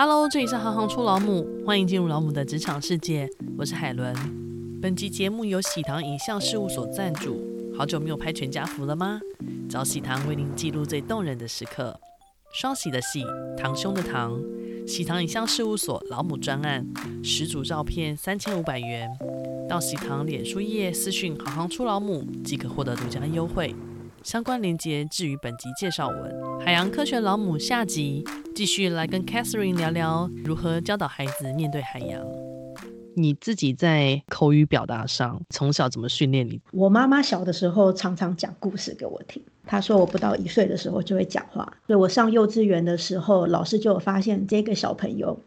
Hello，这里是行行出老母，欢迎进入老母的职场世界，我是海伦。本集节目由喜糖影像事务所赞助。好久没有拍全家福了吗？找喜糖为您记录最动人的时刻。双喜的喜，堂兄的堂，喜糖影像事务所老母专案，十组照片三千五百元。到喜糖脸书页私讯行行出老母即可获得独家优惠。相关链接置于本集介绍文。海洋科学老母下集继续来跟 Catherine 聊聊如何教导孩子面对海洋。你自己在口语表达上从小怎么训练你？我妈妈小的时候常常讲故事给我听。她说我不到一岁的时候就会讲话，所以我上幼稚园的时候，老师就有发现这个小朋友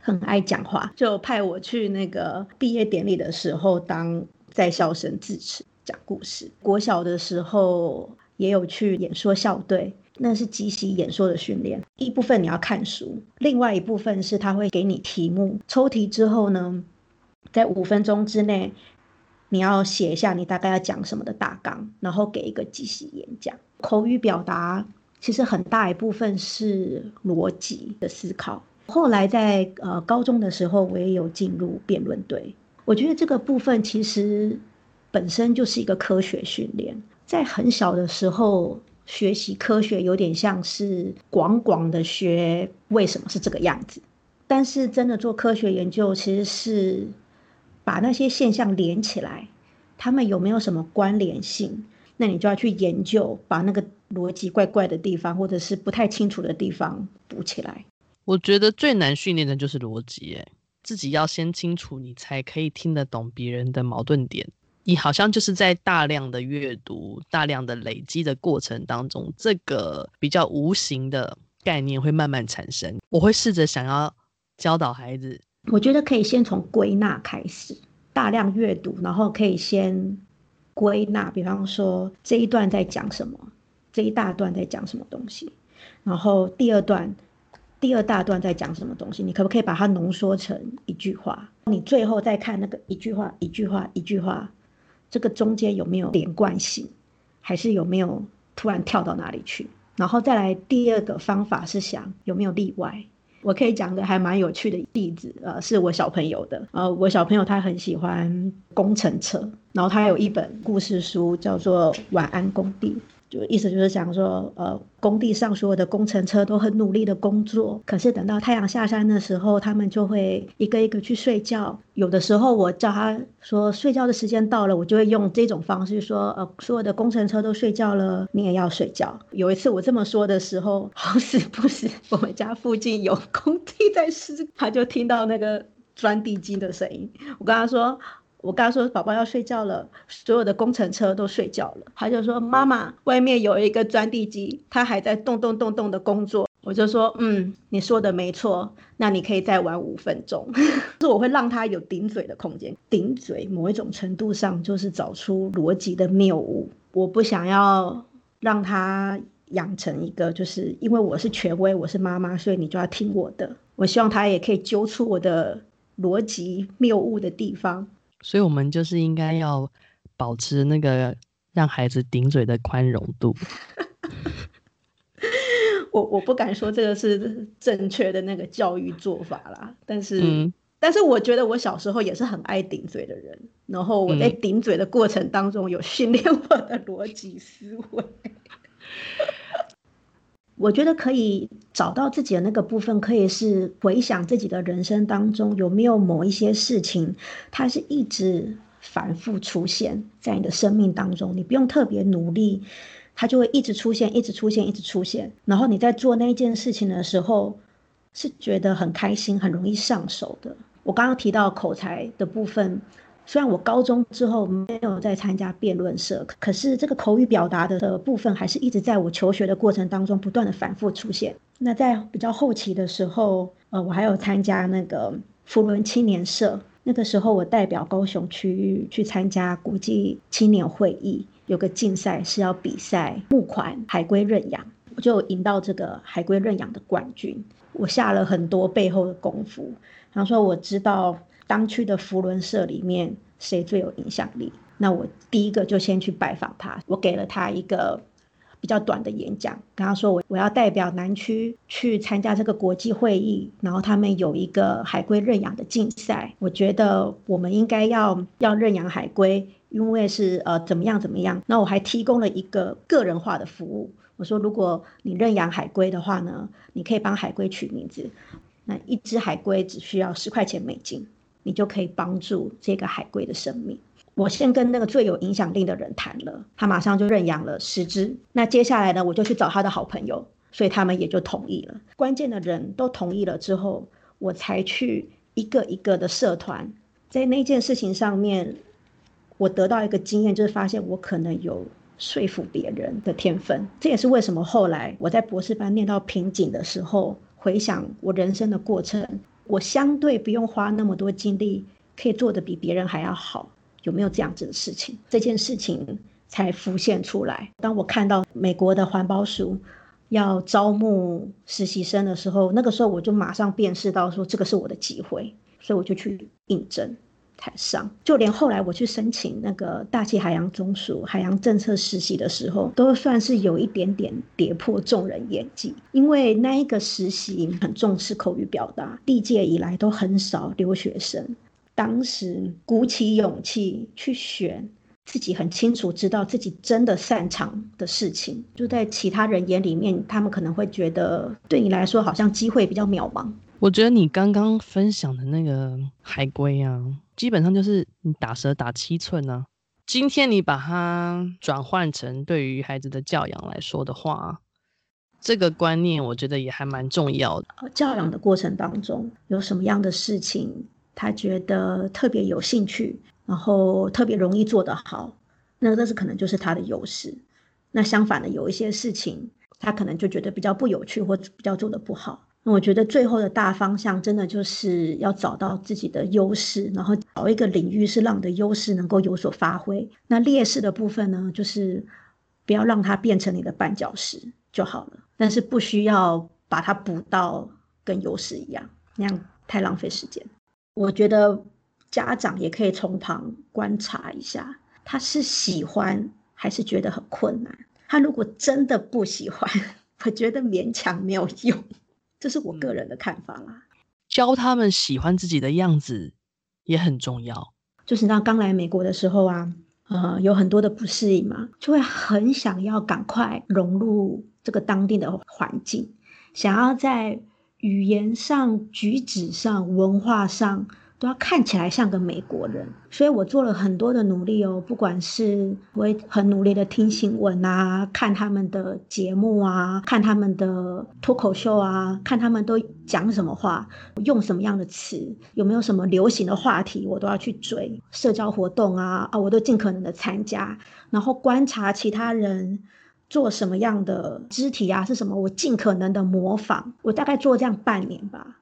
很爱讲话，就派我去那个毕业典礼的时候当在校生致辞。讲故事，国小的时候也有去演说校队，那是即席演说的训练。一部分你要看书，另外一部分是他会给你题目，抽题之后呢，在五分钟之内，你要写一下你大概要讲什么的大纲，然后给一个即席演讲。口语表达其实很大一部分是逻辑的思考。后来在呃高中的时候，我也有进入辩论队，我觉得这个部分其实。本身就是一个科学训练，在很小的时候学习科学，有点像是广广的学为什么是这个样子。但是真的做科学研究，其实是把那些现象连起来，他们有没有什么关联性？那你就要去研究，把那个逻辑怪怪的地方，或者是不太清楚的地方补起来。我觉得最难训练的就是逻辑，自己要先清楚，你才可以听得懂别人的矛盾点。你好像就是在大量的阅读、大量的累积的过程当中，这个比较无形的概念会慢慢产生。我会试着想要教导孩子，我觉得可以先从归纳开始，大量阅读，然后可以先归纳，比方说这一段在讲什么，这一大段在讲什么东西，然后第二段、第二大段在讲什么东西，你可不可以把它浓缩成一句话？你最后再看那个一句话、一句话、一句话。这个中间有没有连贯性，还是有没有突然跳到哪里去？然后再来第二个方法是想有没有例外。我可以讲个还蛮有趣的例子，呃，是我小朋友的，呃，我小朋友他很喜欢工程车，然后他有一本故事书叫做《晚安工地》。就意思就是想说，呃，工地上所有的工程车都很努力的工作，可是等到太阳下山的时候，他们就会一个一个去睡觉。有的时候我叫他说睡觉的时间到了，我就会用这种方式说，呃，所有的工程车都睡觉了，你也要睡觉。有一次我这么说的时候，好死不死，我们家附近有工地在施工，他就听到那个钻地基的声音。我跟他说。我刚说宝宝要睡觉了，所有的工程车都睡觉了。他就说：“妈妈，外面有一个钻地机，它还在动动动动的工作。”我就说：“嗯，你说的没错，那你可以再玩五分钟。”是我会让他有顶嘴的空间。顶嘴某一种程度上就是找出逻辑的谬误。我不想要让他养成一个，就是因为我是权威，我是妈妈，所以你就要听我的。我希望他也可以揪出我的逻辑谬误的地方。所以，我们就是应该要保持那个让孩子顶嘴的宽容度。我我不敢说这个是正确的那个教育做法啦，但是，嗯、但是我觉得我小时候也是很爱顶嘴的人。然后我在顶嘴的过程当中，有训练我的逻辑思维。我觉得可以找到自己的那个部分，可以是回想自己的人生当中有没有某一些事情，它是一直反复出现在你的生命当中，你不用特别努力，它就会一直出现，一直出现，一直出现。然后你在做那件事情的时候，是觉得很开心，很容易上手的。我刚刚提到口才的部分。虽然我高中之后没有再参加辩论社，可是这个口语表达的部分还是一直在我求学的过程当中不断的反复出现。那在比较后期的时候，呃，我还有参加那个扶轮青年社，那个时候我代表高雄区域去参加国际青年会议，有个竞赛是要比赛募款海龟认养，我就赢到这个海龟认养的冠军。我下了很多背后的功夫，然后说我知道。当区的福伦社里面谁最有影响力？那我第一个就先去拜访他，我给了他一个比较短的演讲，跟他说我我要代表南区去参加这个国际会议，然后他们有一个海龟认养的竞赛，我觉得我们应该要要认养海龟，因为是呃怎么样怎么样。那我还提供了一个个人化的服务，我说如果你认养海龟的话呢，你可以帮海龟取名字，那一只海龟只需要十块钱美金，你就可以帮助这个海龟的生命。我先跟那个最有影响力的人谈了，他马上就认养了十只。那接下来呢，我就去找他的好朋友，所以他们也就同意了。关键的人都同意了之后，我才去一个一个的社团，在那件事情上面，我得到一个经验，就是发现我可能有说服别人的天分。这也是为什么后来我在博士班念到瓶颈的时候，回想我人生的过程，我相对不用花那么多精力，可以做得比别人还要好。有没有这样子的事情？这件事情才浮现出来。当我看到美国的环保署要招募实习生的时候，那个时候我就马上辨识到说这个是我的机会，所以我就去应征台上。就连后来我去申请那个大气海洋中署海洋政策实习的时候，都算是有一点点跌破众人眼镜，因为那一个实习很重视口语表达，历届以来都很少留学生。当时鼓起勇气去选自己很清楚知道自己真的擅长的事情，就在其他人眼里面，他们可能会觉得对你来说好像机会比较渺茫。我觉得你刚刚分享的那个海龟啊，基本上就是你打蛇打七寸啊。今天你把它转换成对于孩子的教养来说的话，这个观念我觉得也还蛮重要的。教养的过程当中有什么样的事情？他觉得特别有兴趣，然后特别容易做得好，那这是可能就是他的优势。那相反的，有一些事情他可能就觉得比较不有趣，或比较做得不好。我觉得最后的大方向，真的就是要找到自己的优势，然后找一个领域是让你的优势能够有所发挥。那劣势的部分呢，就是不要让它变成你的绊脚石就好了。但是不需要把它补到跟优势一样，那样太浪费时间。我觉得家长也可以从旁观察一下，他是喜欢还是觉得很困难。他如果真的不喜欢，我觉得勉强没有用，这是我个人的看法啦。教他们喜欢自己的样子也很重要。就是那刚来美国的时候啊，呃，有很多的不适应嘛，就会很想要赶快融入这个当地的环境，想要在。语言上、举止上、文化上都要看起来像个美国人，所以我做了很多的努力哦。不管是我会很努力的听新闻啊，看他们的节目啊，看他们的脱口秀啊，看他们都讲什么话，用什么样的词，有没有什么流行的话题，我都要去追。社交活动啊啊，我都尽可能的参加，然后观察其他人。做什么样的肢体啊？是什么？我尽可能的模仿。我大概做这样半年吧，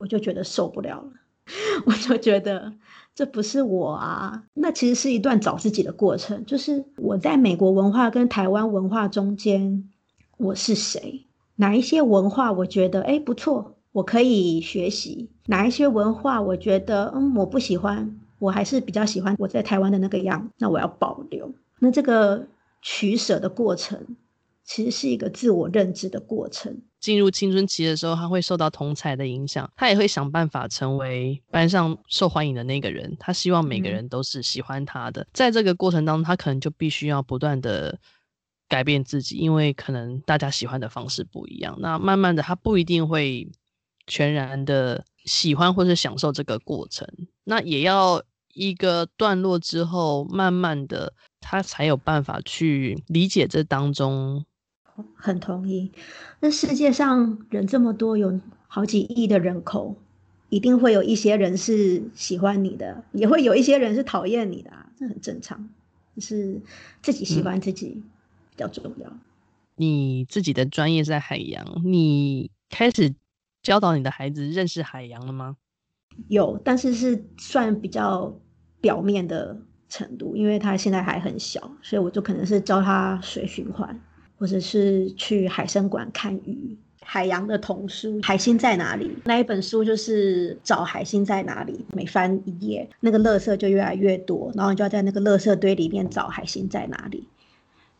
我就觉得受不了了。我就觉得这不是我啊。那其实是一段找自己的过程，就是我在美国文化跟台湾文化中间，我是谁？哪一些文化我觉得诶不错，我可以学习；哪一些文化我觉得嗯我不喜欢，我还是比较喜欢我在台湾的那个样，那我要保留。那这个。取舍的过程，其实是一个自我认知的过程。进入青春期的时候，他会受到同侪的影响，他也会想办法成为班上受欢迎的那个人。他希望每个人都是喜欢他的。嗯。在这个过程当中，他可能就必须要不断的改变自己，因为可能大家喜欢的方式不一样。那慢慢的，他不一定会全然的喜欢或是享受这个过程。那也要。一个段落之后，慢慢的，他才有办法去理解这当中。很同意。那世界上人这么多，有好几亿的人口，一定会有一些人是喜欢你的，也会有一些人是讨厌你的啊，这很正常。就是自己喜欢自己比较重要。嗯。你自己的专业在海洋，你开始教导你的孩子认识海洋了吗？有，但是是算比较。表面的程度，因为他现在还很小，所以我就可能是教他水循环，或者是去海生馆看鱼。海洋的童书《海星在哪里》那一本书就是找海星在哪里，每翻一页，那个垃圾就越来越多，然后你就要在那个垃圾堆里面找海星在哪里。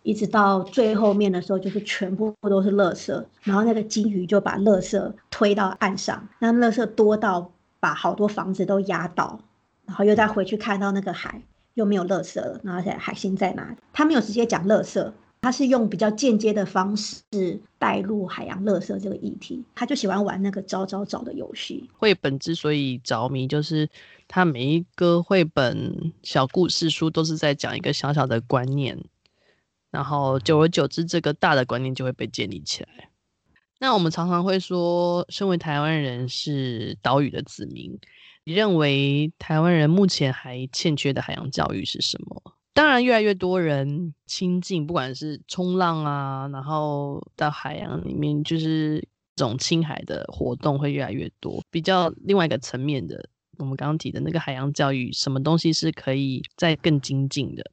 一直到最后面的时候，就是全部都是垃圾，然后那个鲸鱼就把垃圾推到岸上，那垃圾多到把好多房子都压倒，然后又再回去看到那个海又没有垃圾了，然后现在海星在哪里？他没有直接讲垃圾。他是用比较间接的方式带入海洋垃圾这个议题，他就喜欢玩那个找找找的游戏。绘本之所以着迷，就是他每一个绘本小故事书都是在讲一个小小的观念，然后久而久之，这个大的观念就会被建立起来。那我们常常会说，身为台湾人是岛屿的子民，你认为台湾人目前还欠缺的海洋教育是什么？当然，越来越多人亲近，不管是冲浪啊，然后到海洋里面，就是这种亲海的活动会越来越多。比较另外一个层面的，我们刚刚提的那个海洋教育，什么东西是可以再更精进的？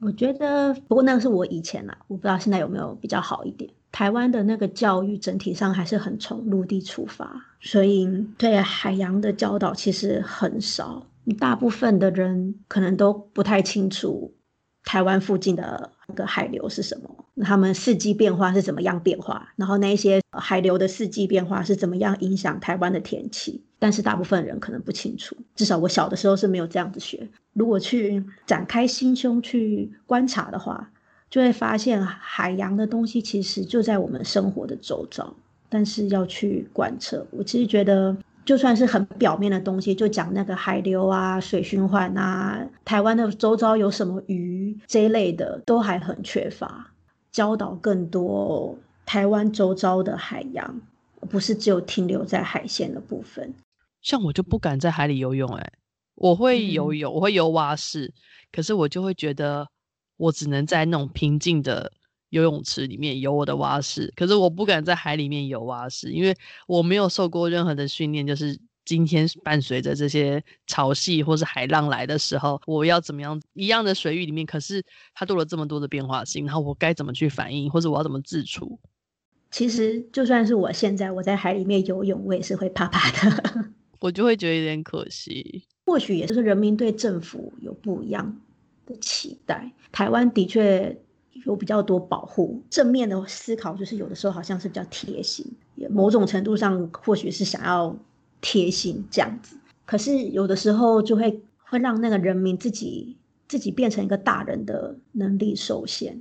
我觉得，不过那个是我以前啦，我不知道现在有没有比较好一点。台湾的那个教育整体上还是很从陆地出发，所以对海洋的教导其实很少。大部分的人可能都不太清楚台湾附近的那个海流是什么，他们四季变化是怎么样变化，然后那些海流的四季变化是怎么样影响台湾的天气。但是大部分人可能不清楚，至少我小的时候是没有这样子学。如果去展开心胸去观察的话，就会发现海洋的东西其实就在我们生活的周遭，但是要去观测，我其实觉得。就算是很表面的东西，就讲那个海流啊、水循环啊，台湾的周遭有什么鱼这一类的，都还很缺乏教导更多台湾周遭的海洋，不是只有停留在海鲜的部分。像我就不敢在海里游泳，欸，我会游泳，我会游蛙式，可是我就会觉得我只能在那种平静的。游泳池里面有我的蛙式，可是我不敢在海里面游蛙式，因为我没有受过任何的训练。就是今天伴随着这些潮汐或是海浪来的时候，我要怎么样？一样的水域里面，可是它多了这么多的变化性，然后我该怎么去反应，或者我要怎么自处？其实就算是我现在我在海里面游泳，我也是会怕怕的，我就会觉得有点可惜。或许也就是人民对政府有不一样的期待。台湾的确。有比较多保护，正面的思考就是有的时候好像是比较贴心，某种程度上或许是想要贴心这样子，可是有的时候就会会让那个人民自己自己变成一个大人的能力受限。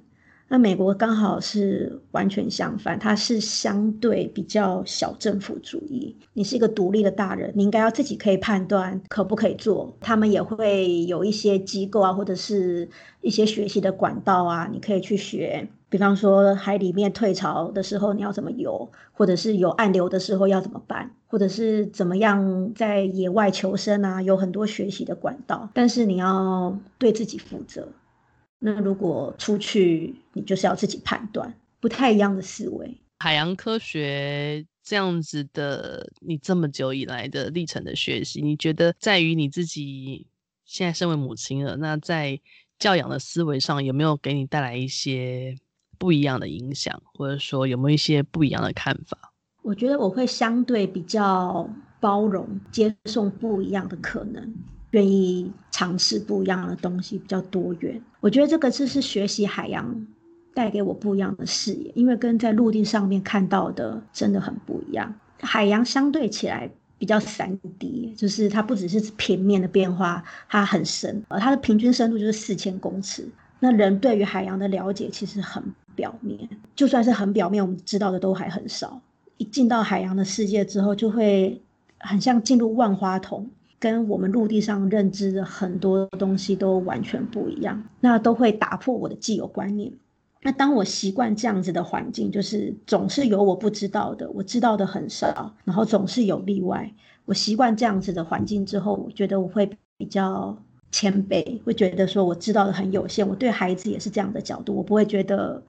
那美国刚好是完全相反，它是相对比较小政府主义。你是一个独立的大人，你应该要自己可以判断可不可以做。他们也会有一些机构啊，或者是一些学习的管道啊，你可以去学。比方说海里面退潮的时候你要怎么游，或者是有暗流的时候要怎么办，或者是怎么样在野外求生啊，有很多学习的管道。但是你要对自己负责。那如果出去，你就是要自己判断，不太一样的思维。海洋科学这样子的，你这么久以来的历程的学习，你觉得在于你自己现在身为母亲了，那在教养的思维上有没有给你带来一些不一样的影响，或者说有没有一些不一样的看法？我觉得我会相对比较包容，接受不一样的可能。愿意尝试不一样的东西，比较多元。我觉得这个就是学习海洋带给我不一样的视野，因为跟在陆地上面看到的真的很不一样。海洋相对起来比较三 D，就是它不只是平面的变化，它很深，而它的平均深度就是四千公尺。那人对于海洋的了解其实很表面，就算是很表面，我们知道的都还很少。一进到海洋的世界之后，就会很像进入万花筒。跟我们陆地上认知的很多东西都完全不一样，那都会打破我的既有观念。那当我习惯这样子的环境，就是总是有我不知道的，我知道的很少，然后总是有例外。我习惯这样子的环境之后，我觉得我会比较谦卑，会觉得说我知道的很有限。我对孩子也是这样的角度，我不会觉得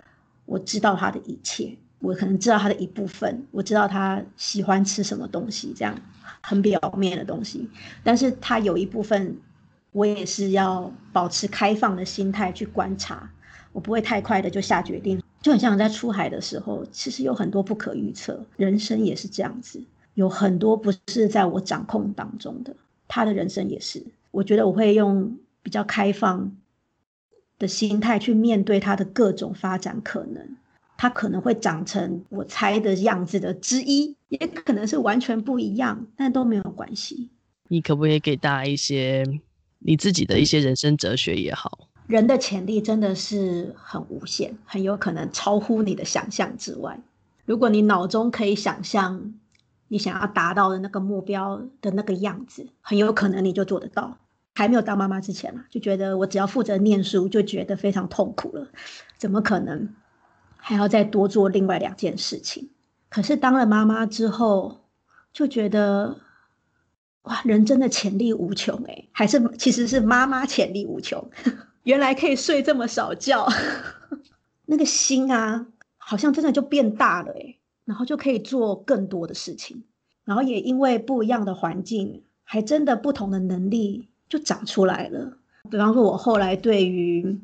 我知道他的一切，我可能知道他的一部分，我知道他喜欢吃什么东西，这样。很表面的东西，但是他有一部分，我也是要保持开放的心态去观察，我不会太快的就下决定，就很像在出海的时候，其实有很多不可预测，人生也是这样子，有很多不是在我掌控当中的，他的人生也是，我觉得我会用比较开放的心态去面对他的各种发展可能。它可能会长成我猜的样子的之一，也可能是完全不一样，但都没有关系。你可不可以给大家一些你自己的一些人生哲学也好？人的潜力真的是很无限，很有可能超乎你的想象之外。如果你脑中可以想象你想要达到的那个目标的那个样子，很有可能你就做得到。还没有当妈妈之前嘛，就觉得我只要负责念书，就觉得非常痛苦了，怎么可能？还要再多做另外两件事情，可是当了妈妈之后，就觉得哇，人真的潜力无穷诶，还是其实是妈妈潜力无穷，原来可以睡这么少觉，那个心啊，好像真的就变大了诶，然后就可以做更多的事情，然后也因为不一样的环境，还真的不同的能力就长出来了。比方说，我后来对于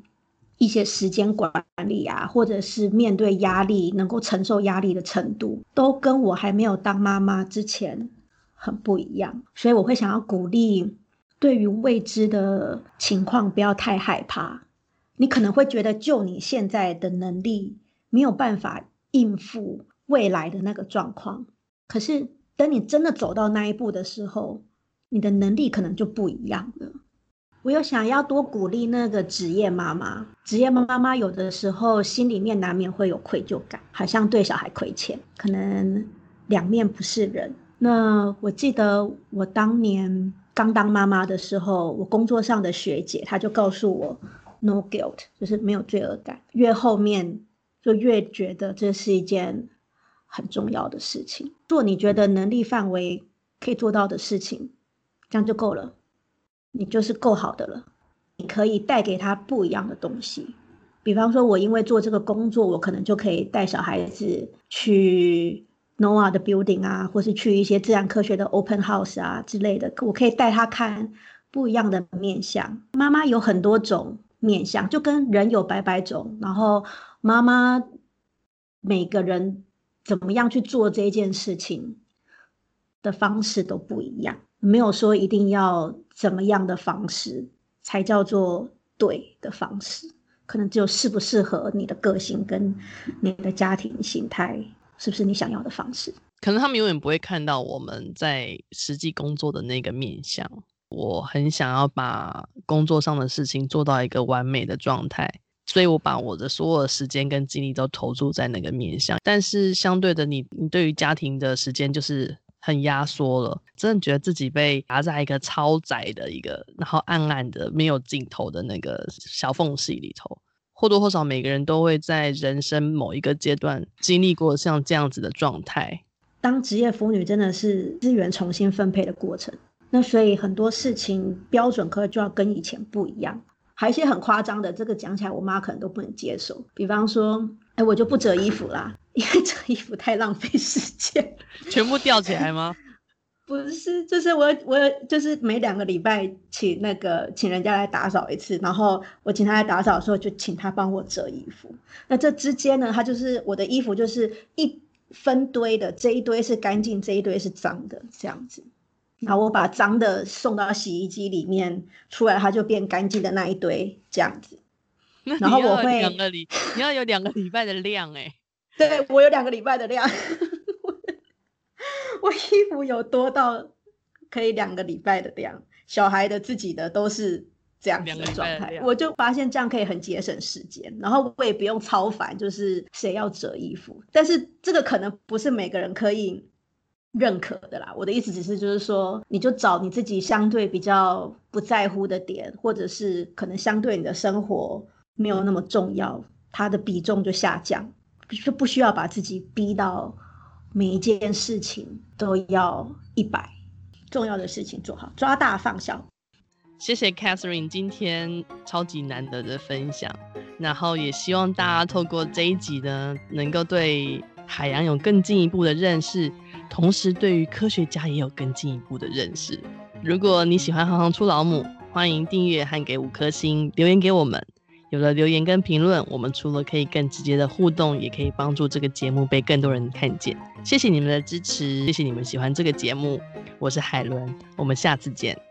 一些时间管理啊，或者是面对压力，能够承受压力的程度，都跟我还没有当妈妈之前很不一样。所以我会想要鼓励，对于未知的情况不要太害怕。你可能会觉得，就你现在的能力没有办法应付未来的那个状况。可是等你真的走到那一步的时候，你的能力可能就不一样了。我有想要多鼓励那个职业妈妈，职业妈妈有的时候心里面难免会有愧疚感，好像对小孩亏欠，可能两面不是人。那我记得我当年刚当妈妈的时候，我工作上的学姐她就告诉我，no guilt，就是没有罪恶感。越后面就越觉得这是一件很重要的事情，做你觉得能力范围可以做到的事情，这样就够了。你就是够好的了，你可以带给他不一样的东西。比方说，我因为做这个工作，我可能就可以带小孩子去 NOAA 的 building 啊，或是去一些自然科学的 open house 啊之类的。我可以带他看不一样的面相。妈妈有很多种面相，就跟人有百百种。然后妈妈每个人怎么样去做这件事情的方式都不一样。没有说一定要怎么样的方式才叫做对的方式，可能只有适不适合你的个性跟你的家庭形态，是不是你想要的方式？可能他们永远不会看到我们在实际工作的那个面向。我很想要把工作上的事情做到一个完美的状态，所以我把我的所有的时间跟精力都投注在那个面向。但是相对的你，你你对于家庭的时间就是。很压缩了，真的觉得自己被夹在一个超窄的一个，然后暗暗的没有尽头的那个小缝隙里头。或多或少，每个人都会在人生某一个阶段经历过像这样子的状态。当职业妇女真的是资源重新分配的过程，那所以很多事情标准可能就要跟以前不一样。还有一些很夸张的，这个讲起来我妈可能都不能接受。比方说，哎，我就不折衣服啦。因为折衣服太浪费时间，全部吊起来吗？不是，就是我我就是每两个礼拜请那个请人家来打扫一次，然后我请他来打扫的时候，就请他帮我折衣服。那这之间呢，他就是我的衣服就是一分堆的，这一堆是干净，这一堆是脏的，这样子。然后我把脏的送到洗衣机里面，出来它就变干净的那一堆，这样子。然后我会两个礼，你要有两个礼拜的量哎。对，我有两个礼拜的量，我衣服有多到可以两个礼拜的量，小孩的自己的都是这样子的状态，我就发现这样可以很节省时间，然后我也不用超烦，就是谁要折衣服，但是这个可能不是每个人可以认可的啦。我的意思只是就是说，你就找你自己相对比较不在乎的点，或者是可能相对你的生活没有那么重要，它的比重就下降。就不需要把自己逼到每一件事情都要一百，重要的事情做好，抓大放小。谢谢 Catherine 今天超级难得的分享，然后也希望大家透过这一集呢，能够对海洋有更进一步的认识，同时对于科学家也有更进一步的认识。如果你喜欢行行出老母，欢迎订阅和给五颗星留言给我们。有了留言跟评论，我们除了可以更直接的互动，也可以帮助这个节目被更多人看见。谢谢你们的支持，谢谢你们喜欢这个节目。我是海伦，我们下次见。